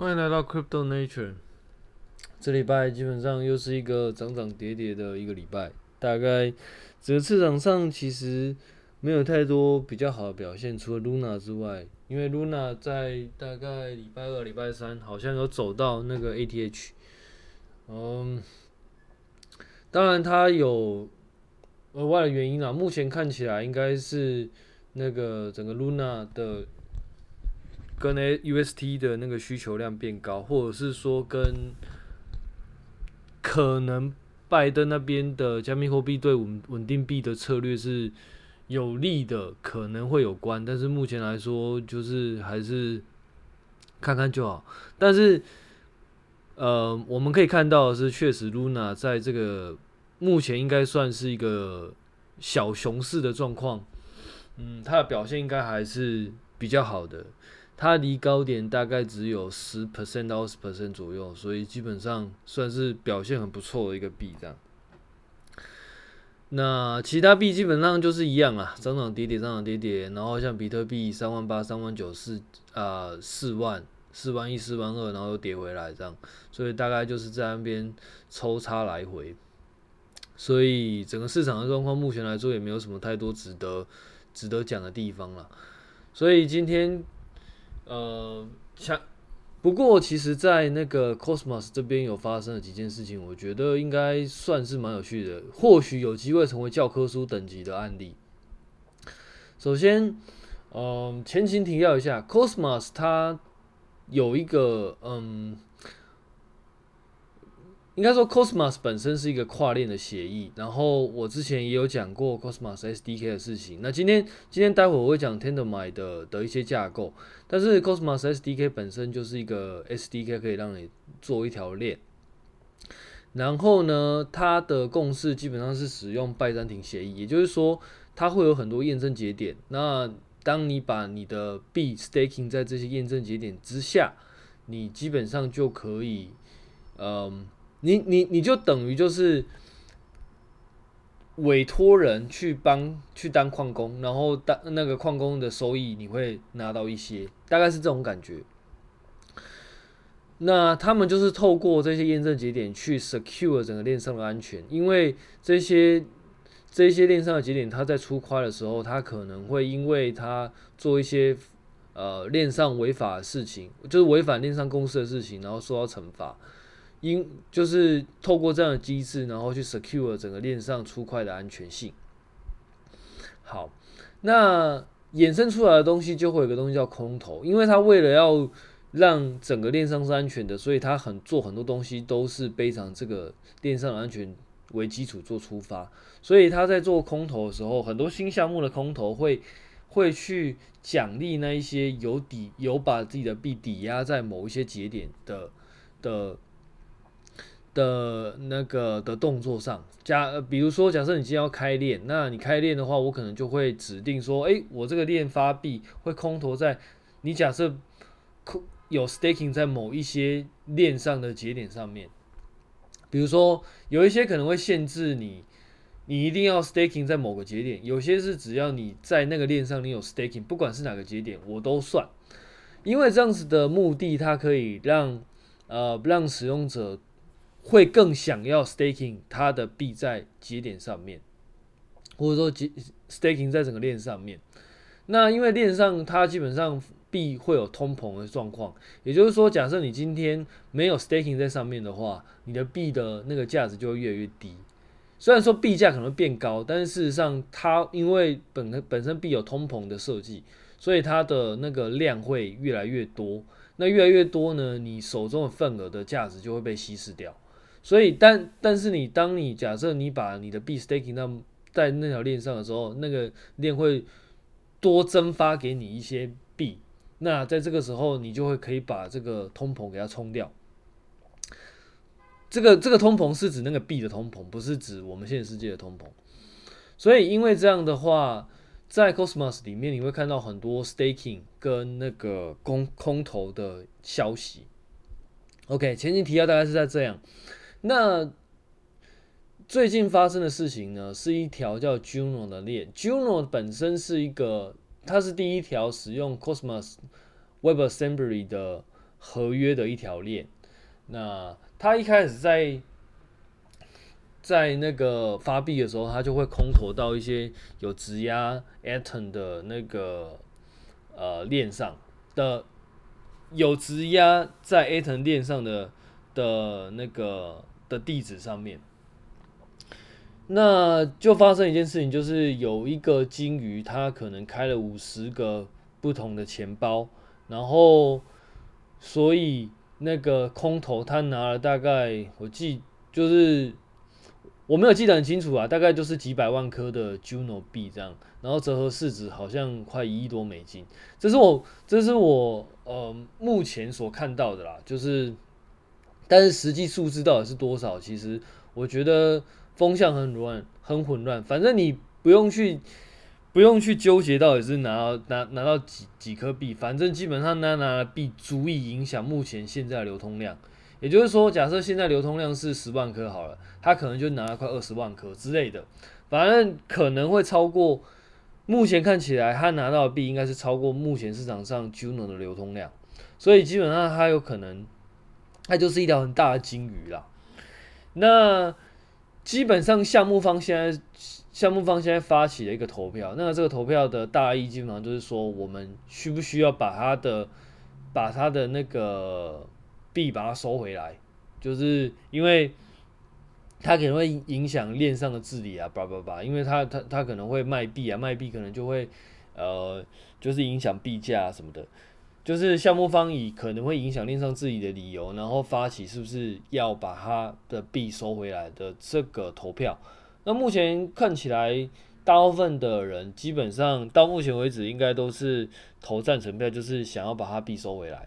欢迎来到 Crypto Nature。这礼拜基本上又是一个涨涨跌跌的一个礼拜，大概整个市场上其实没有太多比较好的表现，除了 Luna 之外，因为 Luna 在大概礼拜二、礼拜三好像有走到那个 ATH，嗯，当然它有额外的原因啊，目前看起来应该是那个整个 Luna 的。跟 UST 的那个需求量变高，或者是说跟可能拜登那边的加密货币对稳稳定币的策略是有利的，可能会有关。但是目前来说，就是还是看看就好。但是，呃，我们可以看到的是，确实 Luna 在这个目前应该算是一个小熊市的状况。嗯，它的表现应该还是比较好的。它离高点大概只有十 percent 到二十 percent 左右，所以基本上算是表现很不错的一个币这样。那其他币基本上就是一样啊，涨涨跌跌，涨涨跌跌。然后像比特币三万八、三万九、四啊四万、四万一、四万二，然后又跌回来这样，所以大概就是在那边抽插来回。所以整个市场的状况目前来说也没有什么太多值得值得讲的地方了。所以今天。呃，像不过，其实，在那个 Cosmos 这边有发生了几件事情，我觉得应该算是蛮有趣的，或许有机会成为教科书等级的案例。首先，嗯、前情提要一下，Cosmos 它有一个，嗯。应该说，Cosmos 本身是一个跨链的协议。然后我之前也有讲过 Cosmos SDK 的事情。那今天今天待会我会讲 Tendermint 的的一些架构。但是 Cosmos SDK 本身就是一个 SDK，可以让你做一条链。然后呢，它的共识基本上是使用拜占庭协议，也就是说，它会有很多验证节点。那当你把你的币 staking 在这些验证节点之下，你基本上就可以，嗯。你你你就等于就是委托人去帮去当矿工，然后当那个矿工的收益你会拿到一些，大概是这种感觉。那他们就是透过这些验证节点去 secure 整个链上的安全，因为这些这些链上的节点，它在出块的时候，它可能会因为它做一些呃链上违法的事情，就是违反链上公司的事情，然后受到惩罚。因就是透过这样的机制，然后去 secure 整个链上出块的安全性。好，那衍生出来的东西就会有个东西叫空投，因为它为了要让整个链上是安全的，所以它很做很多东西都是背上这个链上的安全为基础做出发，所以他在做空投的时候，很多新项目的空投会会去奖励那一些有抵有把自己的币抵押在某一些节点的的。的那个的动作上，假比如说，假设你今天要开链，那你开链的话，我可能就会指定说，诶，我这个链发币会空投在你假设空有 staking 在某一些链上的节点上面，比如说有一些可能会限制你，你一定要 staking 在某个节点，有些是只要你在那个链上你有 staking，不管是哪个节点我都算，因为这样子的目的，它可以让呃让使用者。会更想要 staking 它的币在节点上面，或者说 staking 在整个链上面。那因为链上它基本上币会有通膨的状况，也就是说，假设你今天没有 staking 在上面的话，你的币的那个价值就会越来越低。虽然说币价可能变高，但是事实上它因为本本身币有通膨的设计，所以它的那个量会越来越多。那越来越多呢，你手中的份额的价值就会被稀释掉。所以，但但是你当你假设你把你的币 staking 到在那条链上的时候，那个链会多增发给你一些币，那在这个时候你就会可以把这个通膨给它冲掉。这个这个通膨是指那个币的通膨，不是指我们现实世界的通膨。所以，因为这样的话，在 Cosmos 里面你会看到很多 staking 跟那个空空投的消息。OK，前情提要大概是在这样。那最近发生的事情呢，是一条叫 Juno 的链。Juno 本身是一个，它是第一条使用 Cosmos WebAssembly 的合约的一条链。那它一开始在在那个发币的时候，它就会空投到一些有质押 Atom 的那个呃链上的有质押在 Atom 链上的的那个的地址上面。那就发生一件事情，就是有一个鲸鱼，他可能开了五十个不同的钱包，然后所以那个空投他拿了大概，我记就是我没有记得很清楚啊，大概就是几百万颗的 Juno 币这样，然后折合市值好像快一亿多美金，这是我这是我呃目前所看到的啦，就是但是实际数字到底是多少，其实我觉得。风向很乱，很混乱。反正你不用去，不用去纠结到底是拿到拿拿到几几颗币。反正基本上他拿的币足以影响目前现在的流通量。也就是说，假设现在流通量是十万颗好了，他可能就拿了快二十万颗之类的。反正可能会超过。目前看起来，他拿到的币应该是超过目前市场上 Juno 的流通量。所以基本上他有可能，它就是一条很大的鲸鱼啦。那。基本上项目方现在项目方现在发起了一个投票，那这个投票的大意基本上就是说，我们需不需要把他的把他的那个币把它收回来，就是因为他可能会影响链上的治理啊，叭叭叭，因为他他他可能会卖币啊，卖币可能就会呃就是影响币价啊什么的。就是项目方以可能会影响链上自己的理由，然后发起是不是要把他的币收回来的这个投票。那目前看起来，大部分的人基本上到目前为止应该都是投赞成票，就是想要把他币收回来。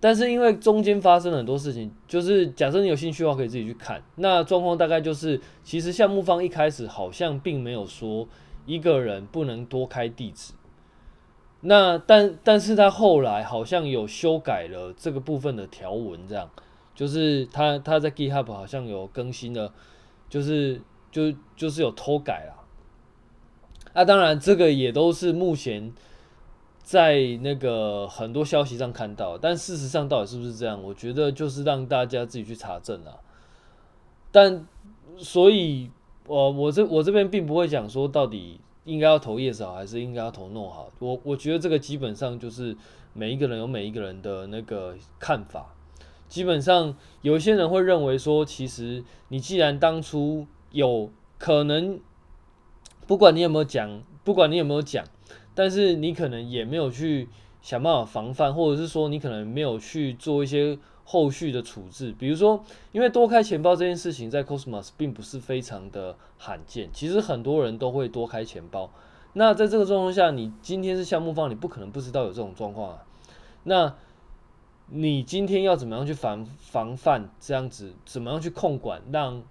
但是因为中间发生了很多事情，就是假设你有兴趣的话，可以自己去看。那状况大概就是，其实项目方一开始好像并没有说一个人不能多开地址。那但但是他后来好像有修改了这个部分的条文，这样就是他他在 GitHub 好像有更新了，就是就就是有偷改了。啊，当然这个也都是目前在那个很多消息上看到，但事实上到底是不是这样，我觉得就是让大家自己去查证了。但所以，我我这我这边并不会讲说到底。应该要投 yes 好，还是应该要投 no 好？我我觉得这个基本上就是每一个人有每一个人的那个看法。基本上有一些人会认为说，其实你既然当初有可能，不管你有没有讲，不管你有没有讲，但是你可能也没有去想办法防范，或者是说你可能没有去做一些。后续的处置，比如说，因为多开钱包这件事情在 Cosmos 并不是非常的罕见，其实很多人都会多开钱包。那在这个状况下，你今天是项目方，你不可能不知道有这种状况啊。那你今天要怎么样去防防范这样子？怎么样去控管？让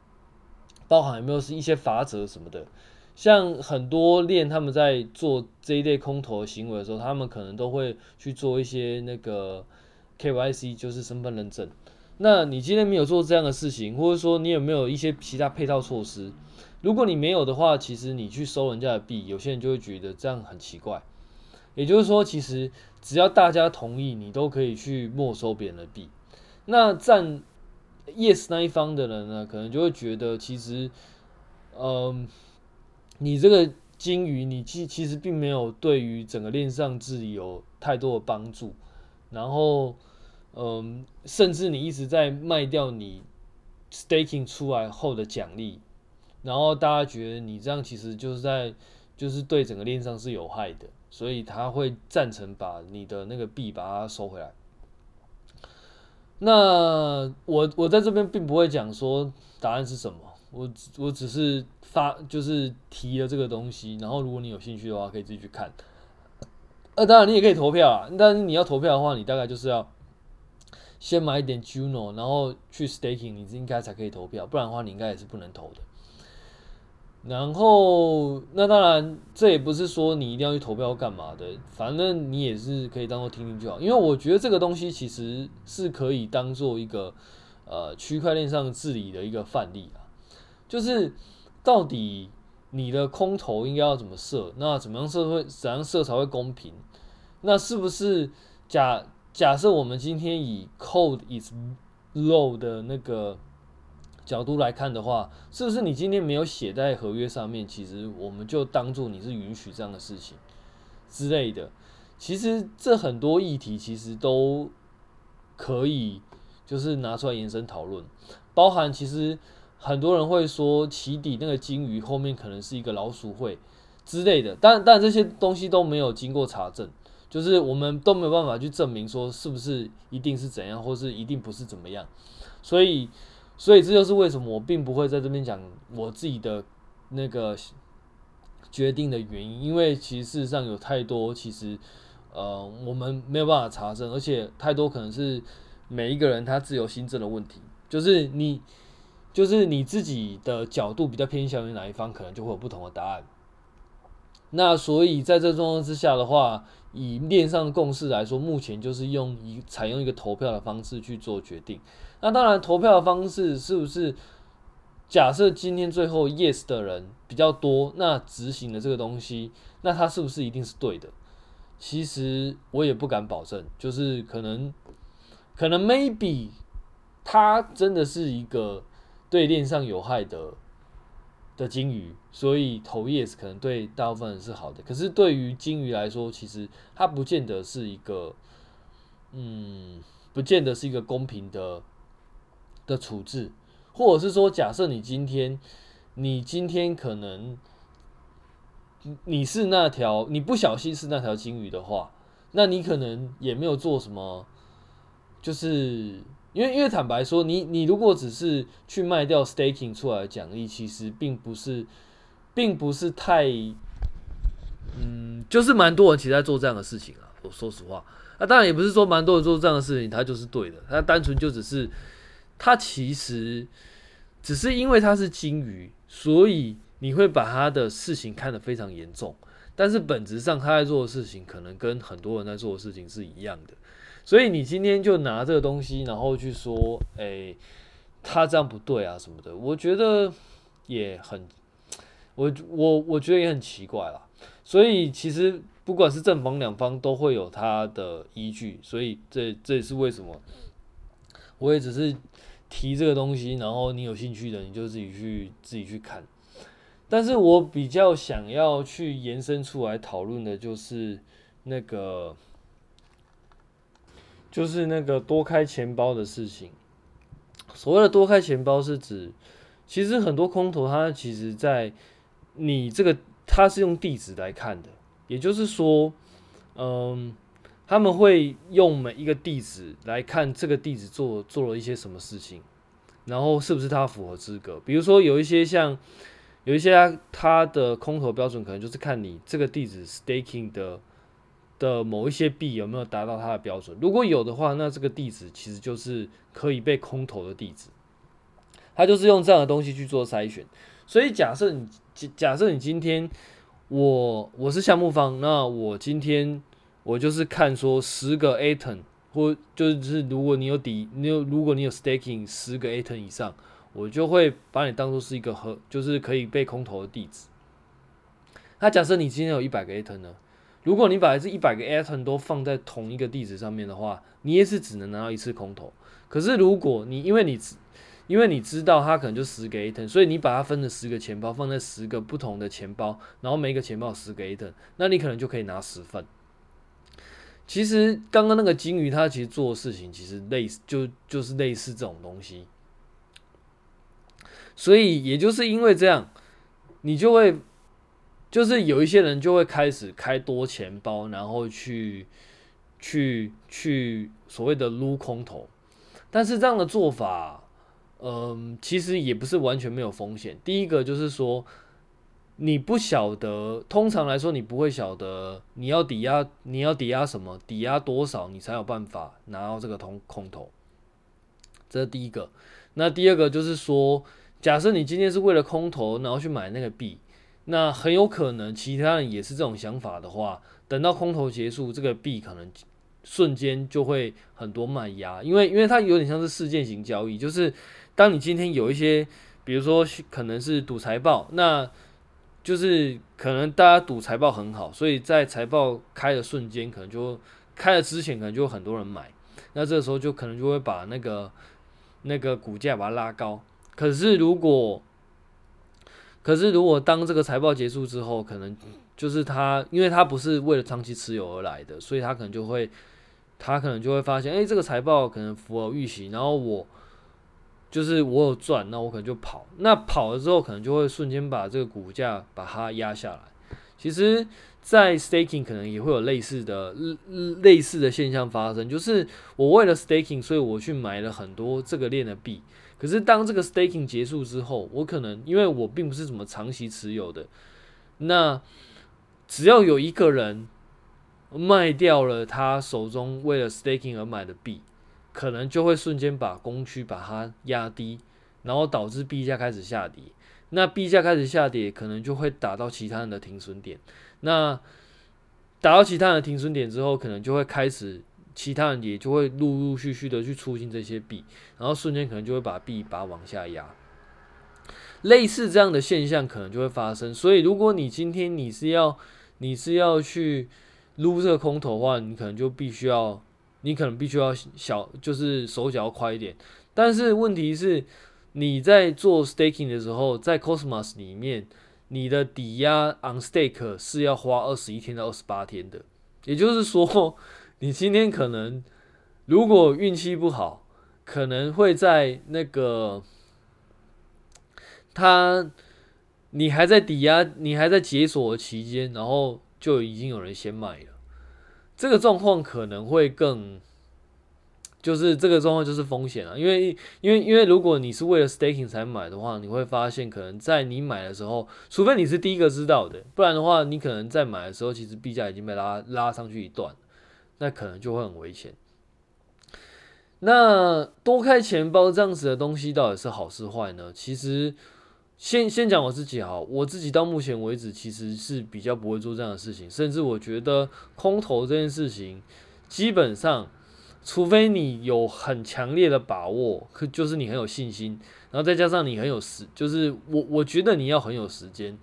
包含有没有是一些法则什么的？像很多链他们在做这一类空投的行为的时候，他们可能都会去做一些那个。KYC 就是身份认证。那你今天没有做这样的事情，或者说你有没有一些其他配套措施？如果你没有的话，其实你去收人家的币，有些人就会觉得这样很奇怪。也就是说，其实只要大家同意，你都可以去没收别人的币。那站 Yes 那一方的人呢，可能就会觉得其实，嗯，你这个鲸鱼，你其其实并没有对于整个链上治理有太多的帮助，然后。嗯，甚至你一直在卖掉你 staking 出来后的奖励，然后大家觉得你这样其实就是在，就是对整个链上是有害的，所以他会赞成把你的那个币把它收回来。那我我在这边并不会讲说答案是什么，我我只是发就是提了这个东西，然后如果你有兴趣的话，可以自己去看。呃，当然你也可以投票啊，但是你要投票的话，你大概就是要。先买一点 Juno，然后去 staking，你应该才可以投票，不然的话你应该也是不能投的。然后，那当然这也不是说你一定要去投票干嘛的，反正你也是可以当做听听就好。因为我觉得这个东西其实是可以当做一个呃区块链上治理的一个范例啊，就是到底你的空投应该要怎么设，那怎么样设会怎样设才会公平？那是不是假？假设我们今天以 code is low 的那个角度来看的话，是不是你今天没有写在合约上面，其实我们就当做你是允许这样的事情之类的。其实这很多议题其实都可以就是拿出来延伸讨论，包含其实很多人会说起底那个鲸鱼后面可能是一个老鼠会之类的，但但这些东西都没有经过查证。就是我们都没有办法去证明说是不是一定是怎样，或是一定不是怎么样，所以，所以这就是为什么我并不会在这边讲我自己的那个决定的原因，因为其实事实上有太多其实呃我们没有办法查证，而且太多可能是每一个人他自由心证的问题，就是你就是你自己的角度比较偏向于哪一方，可能就会有不同的答案。那所以在这状况之下的话，以链上的共识来说，目前就是用一采用一个投票的方式去做决定。那当然，投票的方式是不是假设今天最后 yes 的人比较多，那执行的这个东西，那它是不是一定是对的？其实我也不敢保证，就是可能可能 maybe 它真的是一个对链上有害的。的鲸鱼，所以投 yes 可能对大部分人是好的，可是对于鲸鱼来说，其实它不见得是一个，嗯，不见得是一个公平的的处置，或者是说，假设你今天，你今天可能你是那条，你不小心是那条鲸鱼的话，那你可能也没有做什么，就是。因为，因为坦白说，你你如果只是去卖掉 staking 出来的奖励，其实并不是，并不是太，嗯，就是蛮多人其实在做这样的事情啊。我说实话，那、当然也不是说蛮多人做这样的事情，他就是对的。他单纯就只是，他其实只是因为他是鲸鱼，所以你会把他的事情看得非常严重。但是本质上他在做的事情，可能跟很多人在做的事情是一样的。所以你今天就拿这个东西，然后去说，哎、他这样不对啊什么的，我觉得也很，我我我觉得也很奇怪啦。所以其实不管是正方两方都会有他的依据，所以这这也是为什么，我也只是提这个东西，然后你有兴趣的你就自己去自己去看。但是我比较想要去延伸出来讨论的就是那个。就是那个多开钱包的事情。所谓的多开钱包是指，其实很多空投它其实在你这个它是用地址来看的，也就是说，嗯，他们会用每一个地址来看这个地址做做了一些什么事情，然后是不是它符合资格。比如说有一些像有一些它的空投标准可能就是看你这个地址 staking 的。的某一些币有没有达到它的标准？如果有的话，那这个地址其实就是可以被空投的地址。它就是用这样的东西去做筛选。所以假设你假设你今天我我是项目方，那我今天我就是看说十个 Aton，或就是如果你有底你有如果你有 staking 十个 Aton 以上，我就会把你当做是一个和就是可以被空投的地址。那假设你今天有一百个 Aton 呢？如果你把这一百个 atom 都放在同一个地址上面的话，你也是只能拿到一次空投。可是如果你因为你因为你知道它可能就十个 atom，所以你把它分了十个钱包，放在十个不同的钱包，然后每个钱包十个 atom，那你可能就可以拿十份。其实刚刚那个鲸鱼它其实做的事情其实类似，就就是类似这种东西。所以也就是因为这样，你就会。就是有一些人就会开始开多钱包，然后去去去所谓的撸空投，但是这样的做法，嗯，其实也不是完全没有风险。第一个就是说，你不晓得，通常来说你不会晓得你要抵押，你要抵押什么，抵押多少，你才有办法拿到这个通空投。这是第一个。那第二个就是说，假设你今天是为了空投，然后去买那个币。那很有可能，其他人也是这种想法的话，等到空投结束，这个币可能瞬间就会很多卖压，因为因为它有点像是事件型交易，就是当你今天有一些，比如说可能是赌财报，那就是可能大家赌财报很好，所以在财报开的瞬间，可能就开了之前可能就很多人买，那这个时候就可能就会把那个那个股价把它拉高。可是如果可是如果当这个财报结束之后，可能就是他，因为他不是为了长期持有而来的，所以他可能就会他可能就会发现，哎，这个财报可能符合预期，然后我就是我有赚，那我可能就跑，那跑了之后，可能就会瞬间把这个股价把它压下来。其实，在 staking 可能也会有类似的类似的现象发生，就是我为了 staking，所以我去买了很多这个链的币。可是当这个 staking 结束之后，我可能因为我并不是怎么长期持有的，那只要有一个人卖掉了他手中为了 staking 而买的币，可能就会瞬间把供需把它压低，然后导致币价开始下跌。那币价开始下跌，可能就会打到其他人的停损点。那打到其他人的停损点之后，可能就会开始，其他人也就会陆陆续续的去出清这些币，然后瞬间可能就会把币把往下压。类似这样的现象可能就会发生。所以，如果你今天你是要你是要去撸这个空头的话，你可能就必须要，你可能必须要小，就是手脚要快一点。但是问题是。你在做 staking 的时候，在 Cosmos 里面，你的抵押 on stake 是要花二十一天到二十八天的。也就是说，你今天可能如果运气不好，可能会在那个他你还在抵押，你还在解锁期间，然后就已经有人先买了。这个状况可能会更。就是这个状况就是风险啊，因为因为因为如果你是为了 staking 才买的话，你会发现可能在你买的时候，除非你是第一个知道的，不然的话，你可能在买的时候，其实币价已经被拉拉上去一段，那可能就会很危险。那多开钱包这样子的东西到底是好是坏呢？其实先先讲我自己哈，我自己到目前为止其实是比较不会做这样的事情，甚至我觉得空头这件事情基本上。除非你有很强烈的把握，可就是你很有信心，然后再加上你很有时，就是我我觉得你要很有时间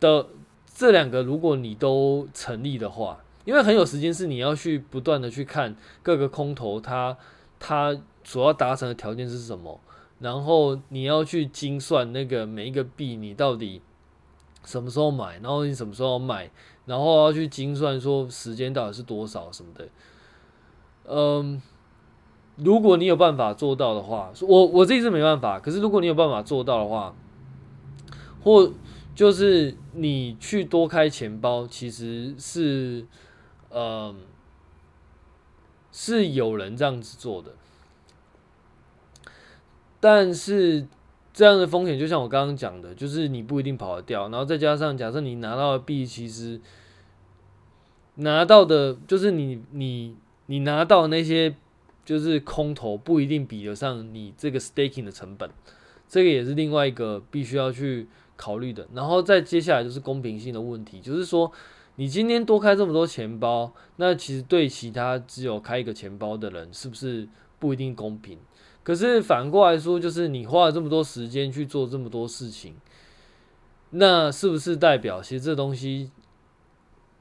的这两个，如果你都成立的话，因为很有时间是你要去不断的去看各个空头它它所要达成的条件是什么，然后你要去精算那个每一个币你到底什么时候买，然后你什么时候卖，然后要去精算说时间到底是多少什么的。嗯，如果你有办法做到的话，我我这次没办法。可是如果你有办法做到的话，或就是你去多开钱包，其实是，嗯，是有人这样子做的。但是这样的风险，就像我刚刚讲的，就是你不一定跑得掉。然后再加上，假设你拿到的币，其实拿到的，就是你你。你拿到那些就是空头，不一定比得上你这个 staking 的成本，这个也是另外一个必须要去考虑的。然后再接下来就是公平性的问题，就是说你今天多开这么多钱包，那其实对其他只有开一个钱包的人是不是不一定公平？可是反过来说，就是你花了这么多时间去做这么多事情，那是不是代表其实这东西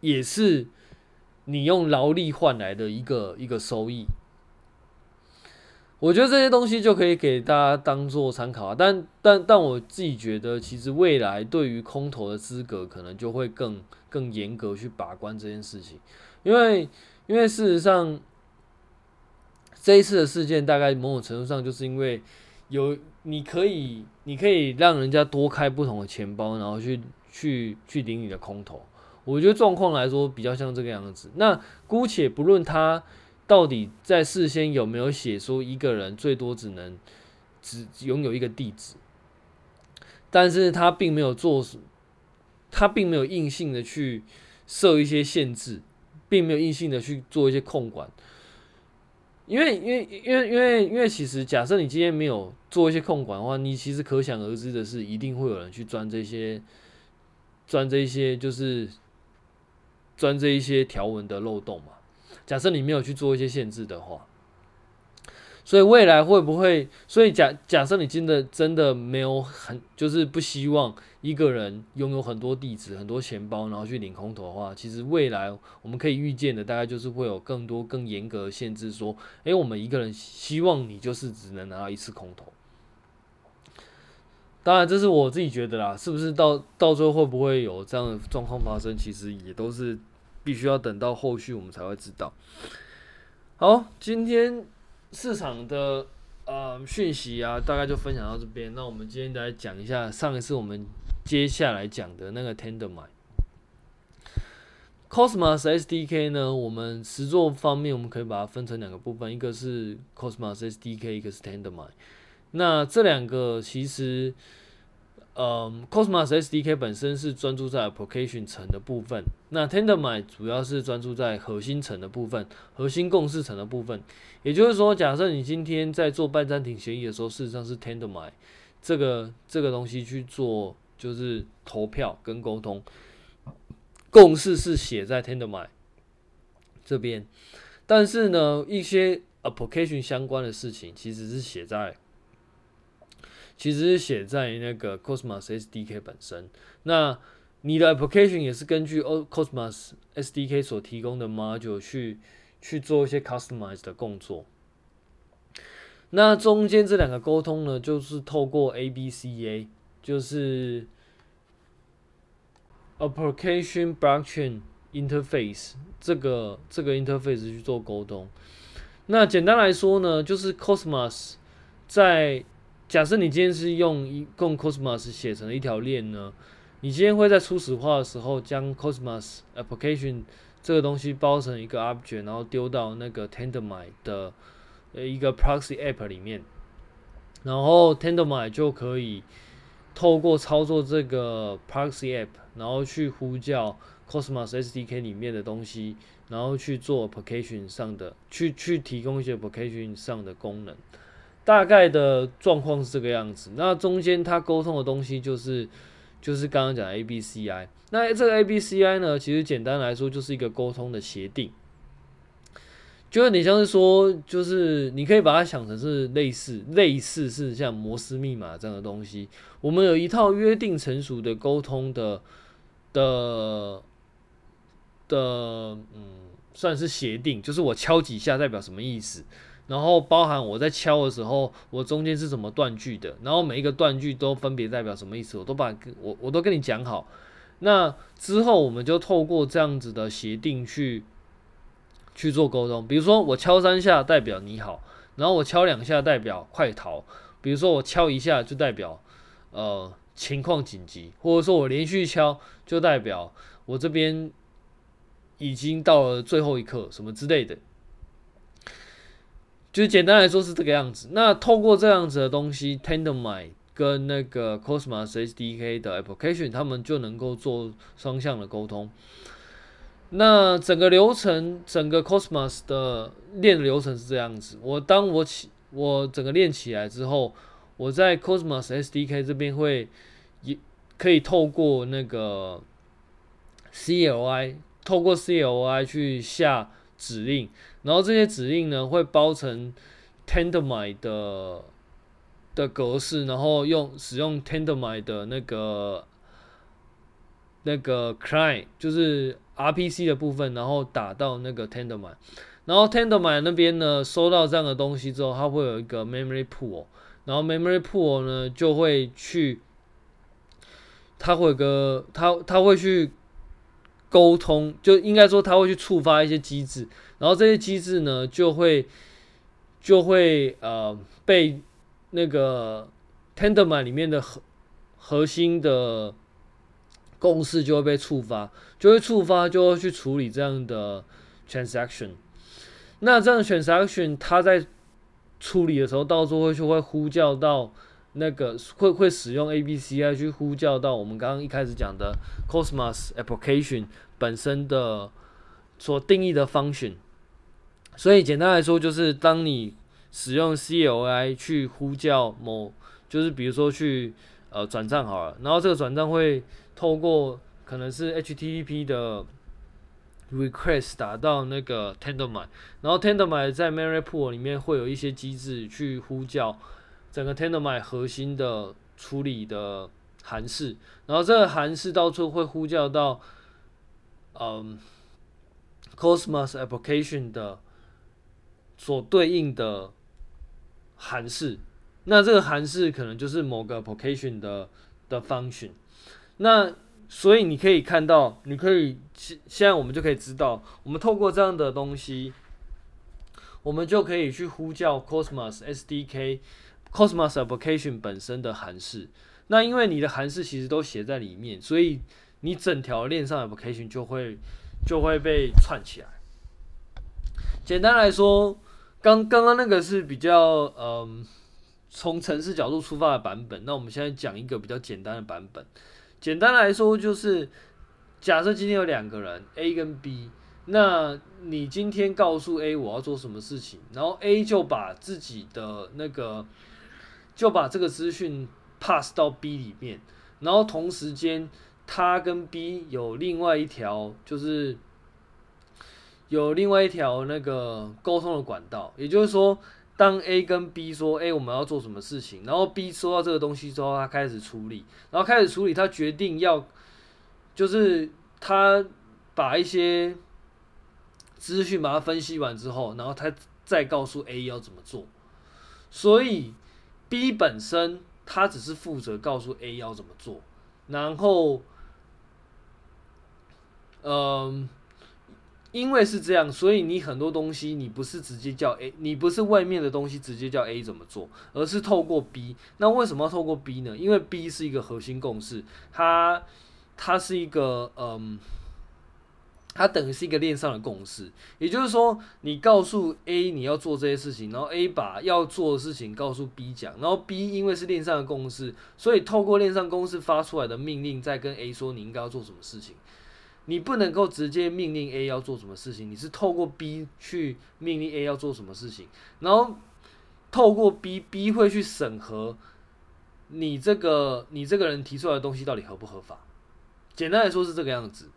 也是？你用劳力换来的一个一个收益，我觉得这些东西就可以给大家当做参考啊。但但但我自己觉得，其实未来对于空头的资格，可能就会更更严格去把关这件事情，因为因为事实上，这一次的事件大概某种程度上就是因为有你可以你可以让人家多开不同的钱包，然后去去去领你的空头。我觉得状况来说比较像这个样子。那姑且不论他到底在事先有没有写说一个人最多只能只拥有一个地址，但是他并没有做，他并没有硬性的去设一些限制，并没有硬性的去做一些控管。因为因为因为因为因为其实假设你今天没有做一些控管的话，你其实可想而知的是，一定会有人去钻这些钻这些就是。钻这一些条文的漏洞嘛？假设你没有去做一些限制的话，所以未来会不会？所以假假设你真的真的没有很，就是不希望一个人拥有很多地址、很多钱包，然后去领空投的话，其实未来我们可以预见的，大概就是会有更多更严格的限制，说，诶，我们一个人希望你就是只能拿到一次空投。当然，这是我自己觉得啦，是不是到到最后会不会有这样的状况发生？其实也都是必须要等到后续我们才会知道。好，今天。市场的呃讯息啊，大概就分享到这边。那我们今天来讲一下上一次我们接下来讲的那个 Tendermint Cosmos SDK 呢，我们实作方面我们可以把它分成两个部分，一个是 Cosmos SDK，一个是 Tendermint。那这两个其实。嗯，Cosmos SDK 本身是专注在 application 层的部分，那 Tendermint 主要是专注在核心层的部分，核心共识层的部分。也就是说，假设你今天在做半暂停协议的时候，事实上是 Tendermint 这个这个东西去做，就是投票跟沟通，共识是写在 Tendermint 这边，但是呢，一些 application 相关的事情其实是写在。其实是写在那个 Cosmos SDK 本身。那你的 application 也是根据 Cosmos SDK 所提供的 module 去去做一些 customized 的工作。那中间这两个沟通呢，就是透过 ABCA，就是 Application Blockchain Interface 这个这个 interface 去做沟通。那简单来说呢，就是 Cosmos 在假设你今天是用一共 Cosmos 写成了一条链呢，你今天会在初始化的时候将 Cosmos Application 这个东西包成一个 Object，然后丢到那个 Tendermint 的一个 Proxy App 里面，然后 Tendermint 就可以透过操作这个 Proxy App，然后去呼叫 Cosmos SDK 里面的东西，然后去做 Application 上的去去提供一些 Application 上的功能。大概的状况是这个样子，那中间他沟通的东西就是就是刚刚讲的 ABCI。那这个 ABCI 呢，其实简单来说就是一个沟通的协定，就有点像是说，就是你可以把它想成是类似类似是像摩斯密码这样的东西。我们有一套约定成熟的沟通的的的，嗯，算是协定，就是我敲几下代表什么意思。然后包含我在敲的时候，我中间是怎么断句的，然后每一个断句都分别代表什么意思，我都把我我都跟你讲好。那之后我们就透过这样子的协定去去做沟通。比如说我敲三下代表你好，然后我敲两下代表快逃。比如说我敲一下就代表呃情况紧急，或者说我连续敲就代表我这边已经到了最后一刻什么之类的。就简单来说是这个样子。那透过这样子的东西，Tendermint 跟那个 Cosmos SDK 的 application，他们就能够做双向的沟通。那整个流程，整个 Cosmos 的链流程是这样子。我当我起，我整个链起来之后，我在 Cosmos SDK 这边会也可以透过那个 CLI，透过 CLI 去下指令。然后这些指令呢，会包成 Tendermint 的的格式，然后用使用 Tendermint 的那个那个 client，就是 RPC 的部分，然后打到那个 Tendermint。然后 Tendermint 那边呢，收到这样的东西之后，它会有一个 memory pool，然后 memory pool 呢就会去，它会有个它它会去沟通，就应该说它会去触发一些机制。然后这些机制呢，就会就会呃被那个 Tendermint 里面的核核心的共识就会被触发，就会触发，就会去处理这样的 transaction。那这样的 transaction 它在处理的时候，到时候会就会呼叫到那个会会使用 ABCI 去呼叫到我们刚刚一开始讲的 Cosmos application 本身的所定义的 function。所以简单来说，就是当你使用 CLI 去呼叫某，就是比如说去呃转账好了，然后这个转账会透过可能是 HTTP 的 request 打到那个 Tendermint，然后 Tendermint 在 m e r y pool 里面会有一些机制去呼叫整个 TenderMy 核心的处理的函式，然后这个函式到处会呼叫到嗯 Cosmos Application 的所对应的函式，那这个函式可能就是某个 Application 的的 function，那。所以你可以看到，你可以现现在我们就可以知道，我们透过这样的东西，我们就可以去呼叫 Cosmos SDK、Cosmos Application 本身的函式。那因为你的函式其实都写在里面，所以你整条链上的 Application 就会就会被串起来。简单来说，刚刚刚那个是比较嗯从程式角度出发的版本。那我们现在讲一个比较简单的版本。简单来说，就是假设今天有两个人 A 跟 B，那你今天告诉 A 我要做什么事情，然后 A 就把自己的那个就把这个资讯 pass 到 B 里面，然后同时间他跟 B 有另外一条就是有另外一条那个沟通的管道，也就是说。当 A 跟 B 说：“欸，我们要做什么事情？”然后 B 收到这个东西之后，他开始处理，然后开始处理，他决定要，就是他把一些资讯把它分析完之后，然后他再告诉 A 要怎么做。所以 B 本身他只是负责告诉 A 要怎么做，然后，嗯。因为是这样，所以你很多东西你不是直接叫 A，你不是外面的东西直接叫 A 怎么做，而是透过 B。那为什么要透过 B 呢？因为 B 是一个核心共识，它它是一个嗯，它等于是一个链上的共识。也就是说，你告诉 A 你要做这些事情，然后 A 把要做的事情告诉 B 讲，然后 B 因为是链上的共识，所以透过链上公式发出来的命令，再跟 A 说你应该要做什么事情。你不能够直接命令 A 要做什么事情，你是透过 B 去命令 A 要做什么事情，然后透过 B，B 会去审核你这个你这个人提出来的东西到底合不合法。简单来说是这个样子。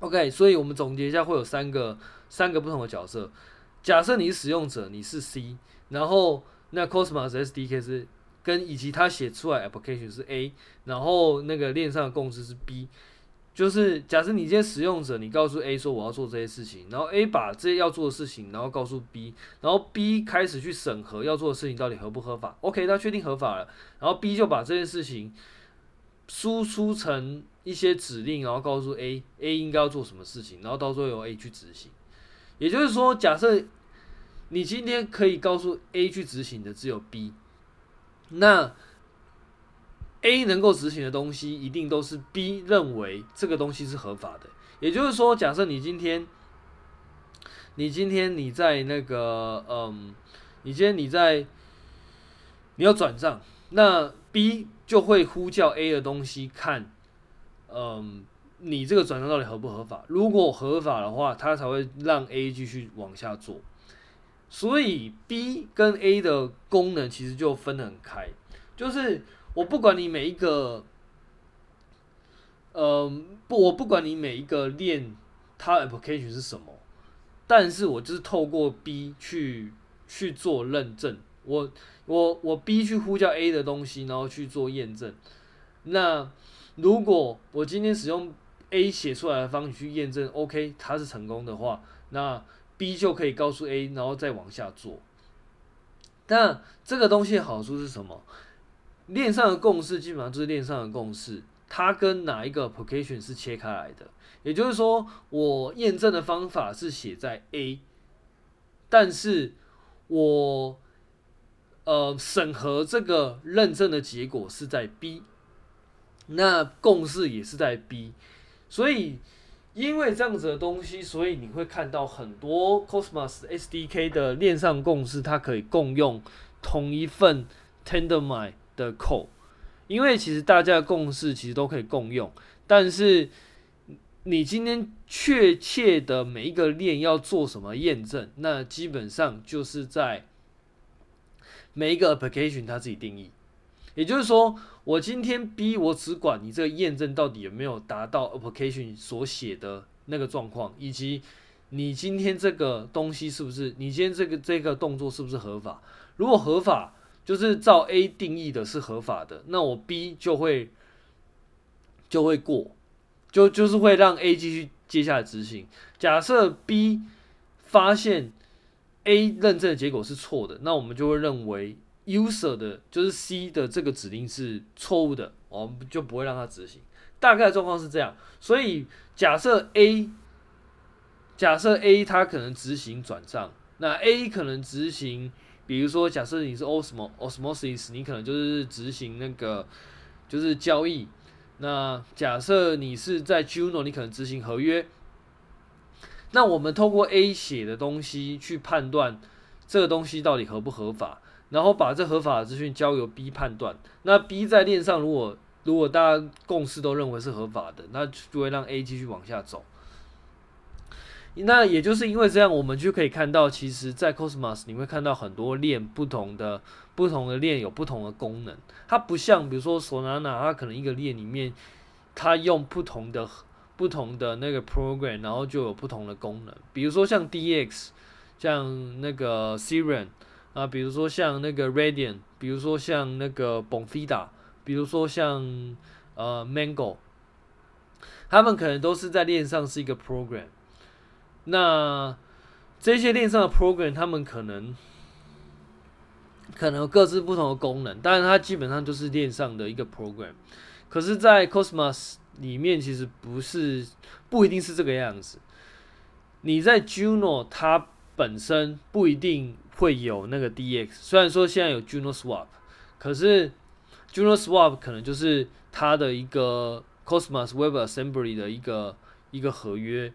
OK，所以我们总结一下，会有三个三个不同的角色。假设你是使用者，你是 C，然后那 Cosmos SDK 是跟以及他写出来 application 是 A，然后那个链上的共识是 B。就是假设你今天使用者，你告诉 A 说我要做这些事情，然后 A 把这些要做的事情，然后告诉 B，然后 B 开始去审核要做的事情到底合不合法。OK，他确定合法了，然后 B 就把这件事情输出成一些指令，然后告诉 A，A 应该要做什么事情，然后到时候由 A 去执行。也就是说，假设你今天可以告诉 A 去执行的只有 B，那。A 能够执行的东西，一定都是 B 认为这个东西是合法的。也就是说，假设你今天，你今天你在那个，嗯，你今天你在，你要转账，那 B 就会呼叫 A 的东西，看，嗯，你这个转账到底合不合法？如果合法的话，它才会让 A 继续往下做。所以 B 跟 A 的功能其实就分得很开，就是。我不管你每一个，呃，不，我不管你每一个链它 application 是什么，但是我就是透过 B 去去做认证，我我我 B 去呼叫 A 的东西，然后去做验证。那如果我今天使用 A 写出来的方式去验证，OK，它是成功的话，那 B 就可以告诉 A，然后再往下做。但这个东西的好处是什么？链上的共识基本上就是链上的共识，它跟哪一个 application 是切开来的？也就是说，我验证的方法是写在 A，但是我呃审核这个认证的结果是在 B，那共识也是在 B，所以因为这样子的东西，所以你会看到很多 Cosmos SDK 的链上共识，它可以共用同一份 Tendermint 的 code，因为其实大家的共识其实都可以共用，但是你今天确切的每一个链要做什么验证，那基本上就是在每一个 application 它自己定义。也就是说，我今天 B 我只管你这个验证到底有没有达到 application 所写的那个状况，以及你今天这个东西是不是，你今天这个这个动作是不是合法？如果合法，就是照 A 定义的是合法的，那我 B 就会就会过，就就是会让 A 继续接下来执行。假设 B 发现 A 认证的结果是错的，那我们就会认为 user 的就是 C 的这个指令是错误的，我们就不会让它执行。大概状况是这样，所以假设 A，假设 A 它可能执行转账，那 A 可能执行，比如说假设你是 osmo osmosis，你可能就是执行那个就是交易。那假设你是在 Juno，你可能执行合约。那我们透过 A 写的东西去判断这个东西到底合不合法，然后把这合法的资讯交由 B 判断。那 B 在链上如果如果大家共识都认为是合法的，那就会让 A 继续往下走。那也就是因为这样，我们就可以看到，其实，在 Cosmos 你会看到很多链不同的不同的链有不同的功能。它不像比如说 Solana，它可能一个链里面它用不同的不同的那个 program，然后就有不同的功能。比如说像 DX，像那个 Siren 啊，比如说像那个 Radian，比如说像那个 Bonfida。比如说像呃 Mango，他们可能都是在链上是一个 program。那这些链上的 program，他们可能可能各自不同的功能，但是它基本上就是链上的一个 program。可是，在 Cosmos 里面，其实不是不一定是这个样子。你在 Juno，它本身不一定会有那个 D X，。虽然说现在有 Juno Swap，可是 Juno Swap 可能就是它的一个 Cosmos WebAssembly 的一个一个合约，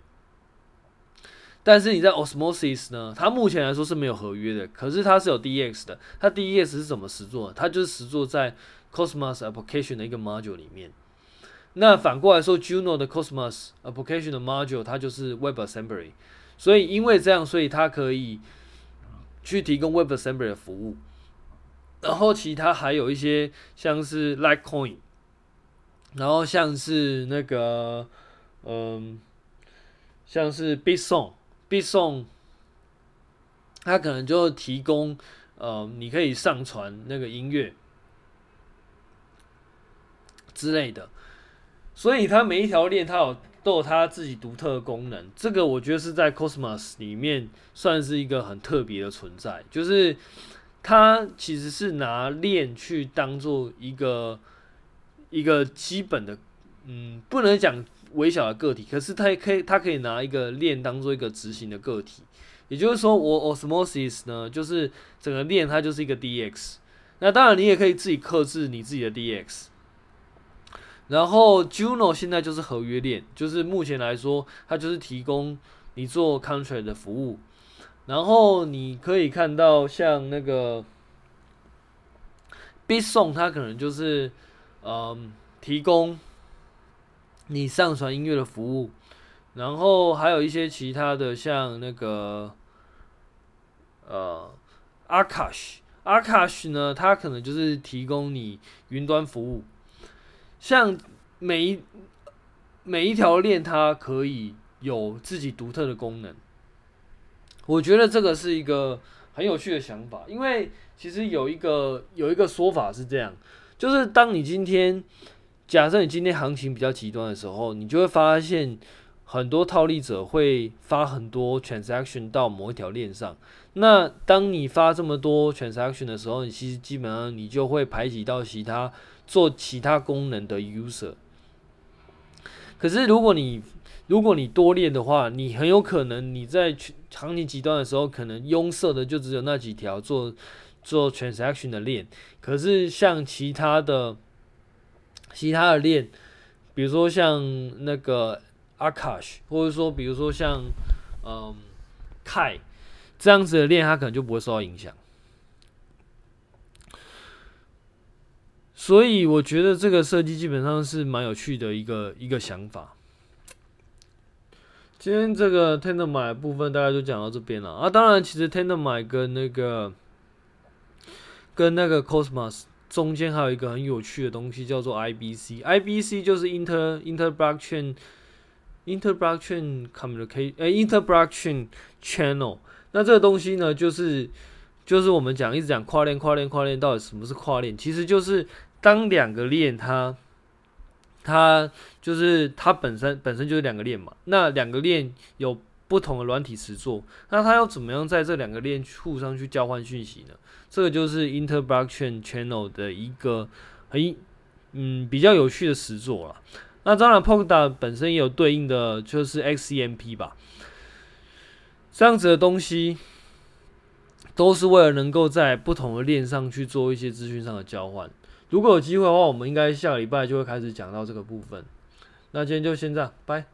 但是你在 Osmosis 呢，它目前来说是没有合约的，可是它是有 D X 的。它 D X 是怎么实作？它就是实作在 Cosmos Application 的一个 Module 里面。那反过来说，Juno 的 Cosmos Application 的 Module 它就是 WebAssembly，所以因为这样，所以它可以去提供 WebAssembly 的服务。然后其他还有一些像是 Litecoin，然后像是那个，嗯，像是 Bisong，Bisong，它可能就提供，呃，你可以上传那个音乐之类的，所以它每一条链它有都有它自己独特的功能，这个我觉得是在 Cosmos 里面算是一个很特别的存在，就是。它其实是拿链去当做一个一个基本的，嗯，不能讲微小的个体，可是它也可以，它可以拿一个链当做一个执行的个体。也就是说，我 Osmosis 呢，就是整个链它就是一个 DX。那当然，你也可以自己克制你自己的 DX。然后 Juno 现在就是合约链，就是目前来说，它就是提供你做 Contract 的服务。然后你可以看到，像那个 Bison，它可能就是嗯提供你上传音乐的服务，然后还有一些其他的，像那个呃 Akash，Akash 呢，它可能就是提供你云端服务，像每一每一条链，它可以有自己独特的功能。我觉得这个是一个很有趣的想法，因为其实有一个有一个说法是这样，就是当你今天假设你今天行情比较极端的时候，你就会发现很多套利者会发很多 transaction 到某一条链上。那当你发这么多 transaction 的时候，你其实基本上你就会排挤到其他做其他功能的 user。可是如果你如果你多链的话，你很有可能你在行情极端的时候，可能拥塞的就只有那几条做做 transaction 的链。可是像其他的其他的链，比如说像那个 Akash，或者说比如说像嗯 Kai 这样子的链，它可能就不会受到影响。所以我觉得这个设计基本上是蛮有趣的一个一个想法。今天这个 Tender 买部分大家就讲到这边了啊。当然，其实 Tender 买跟那个跟那个 Cosmos 中间还有一个很有趣的东西，叫做 IBC。IBC 就是 Inter Inter Blockchain Inter Blockchain Communication，诶，Inter Blockchain Channel。那这个东西呢，就是就是我们讲一直讲跨链，跨链，跨链，到底什么是跨链？其实就是。当两个链它它就是它本身本身就是两个链嘛。那两个链有不同的软体实作，那它要怎么样在这两个链互相去交换讯息呢？这个就是 Inter-blockchain channel 的一个很嗯比较有趣的实作了。那当然，Polkadot 本身也有对应的，就是 XCMP 吧。这样子的东西，都是为了能够在不同的链上去做一些资讯上的交换。如果有机会的话，我们应该下礼拜就会开始讲到这个部分。那今天就先这样，拜。